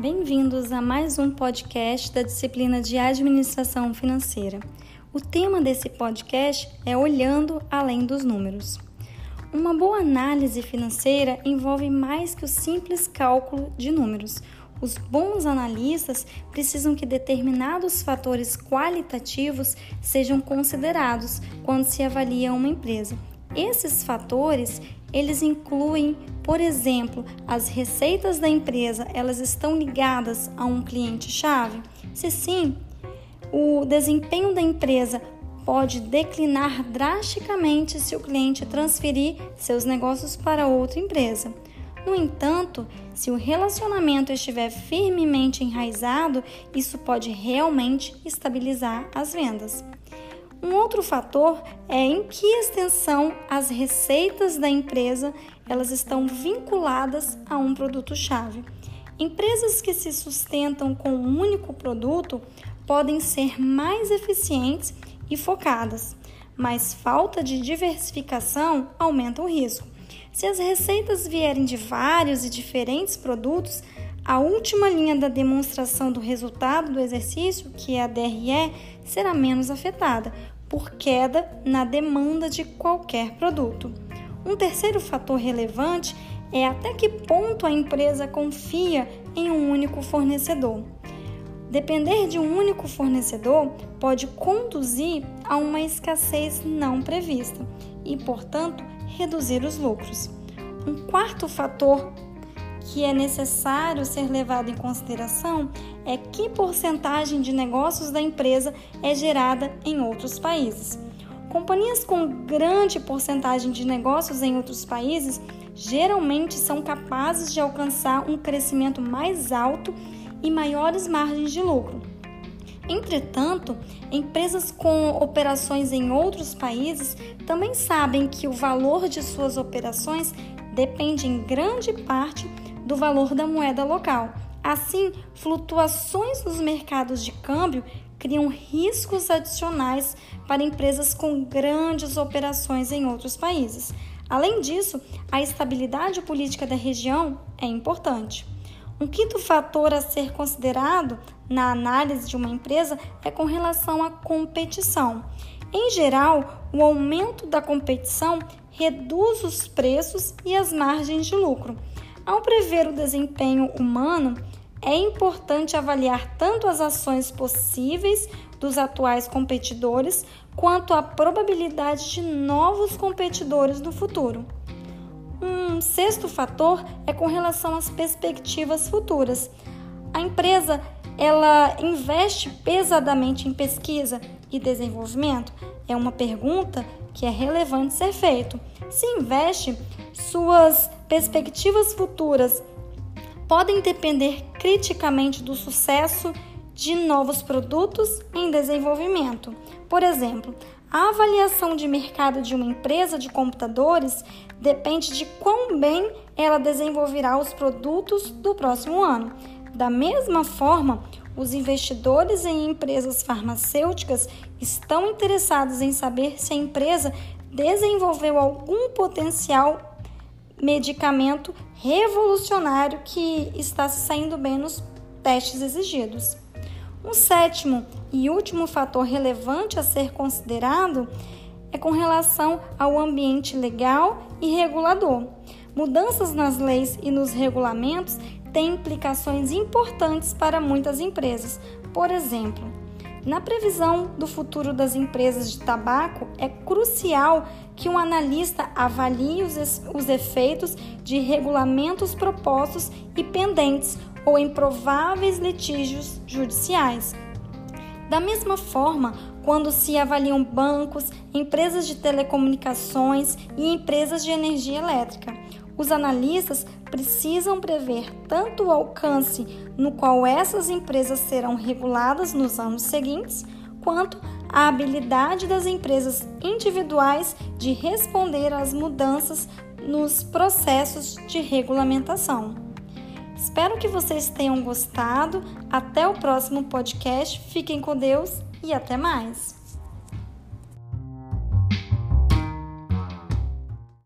Bem-vindos a mais um podcast da disciplina de Administração Financeira. O tema desse podcast é Olhando Além dos Números. Uma boa análise financeira envolve mais que o simples cálculo de números. Os bons analistas precisam que determinados fatores qualitativos sejam considerados quando se avalia uma empresa. Esses fatores, eles incluem, por exemplo, as receitas da empresa, elas estão ligadas a um cliente-chave? Se sim, o desempenho da empresa pode declinar drasticamente se o cliente transferir seus negócios para outra empresa. No entanto, se o relacionamento estiver firmemente enraizado, isso pode realmente estabilizar as vendas. Outro fator é em que extensão as receitas da empresa elas estão vinculadas a um produto-chave. Empresas que se sustentam com um único produto podem ser mais eficientes e focadas, mas falta de diversificação aumenta o risco. Se as receitas vierem de vários e diferentes produtos, a última linha da demonstração do resultado do exercício, que é a DRE, será menos afetada por queda na demanda de qualquer produto. Um terceiro fator relevante é até que ponto a empresa confia em um único fornecedor. Depender de um único fornecedor pode conduzir a uma escassez não prevista e, portanto, reduzir os lucros. Um quarto fator que é necessário ser levado em consideração é que porcentagem de negócios da empresa é gerada em outros países. Companhias com grande porcentagem de negócios em outros países geralmente são capazes de alcançar um crescimento mais alto e maiores margens de lucro. Entretanto, empresas com operações em outros países também sabem que o valor de suas operações depende em grande parte do valor da moeda local. Assim, flutuações nos mercados de câmbio criam riscos adicionais para empresas com grandes operações em outros países. Além disso, a estabilidade política da região é importante. Um quinto fator a ser considerado na análise de uma empresa é com relação à competição. Em geral, o aumento da competição reduz os preços e as margens de lucro. Ao prever o desempenho humano, é importante avaliar tanto as ações possíveis dos atuais competidores quanto a probabilidade de novos competidores no futuro. Um sexto fator é com relação às perspectivas futuras. A empresa ela investe pesadamente em pesquisa e desenvolvimento? É uma pergunta que é relevante ser feito. Se investe, suas perspectivas futuras podem depender criticamente do sucesso de novos produtos em desenvolvimento. Por exemplo, a avaliação de mercado de uma empresa de computadores depende de quão bem ela desenvolverá os produtos do próximo ano. Da mesma forma, os investidores em empresas farmacêuticas estão interessados em saber se a empresa desenvolveu algum potencial medicamento revolucionário que está se saindo bem nos testes exigidos. Um sétimo e último fator relevante a ser considerado é com relação ao ambiente legal e regulador. Mudanças nas leis e nos regulamentos têm implicações importantes para muitas empresas. Por exemplo, na previsão do futuro das empresas de tabaco, é crucial que um analista avalie os, os efeitos de regulamentos propostos e pendentes ou em prováveis litígios judiciais. Da mesma forma, quando se avaliam bancos, empresas de telecomunicações e empresas de energia elétrica, os analistas precisam prever tanto o alcance no qual essas empresas serão reguladas nos anos seguintes, quanto a habilidade das empresas individuais de responder às mudanças nos processos de regulamentação. Espero que vocês tenham gostado. Até o próximo podcast. Fiquem com Deus e até mais.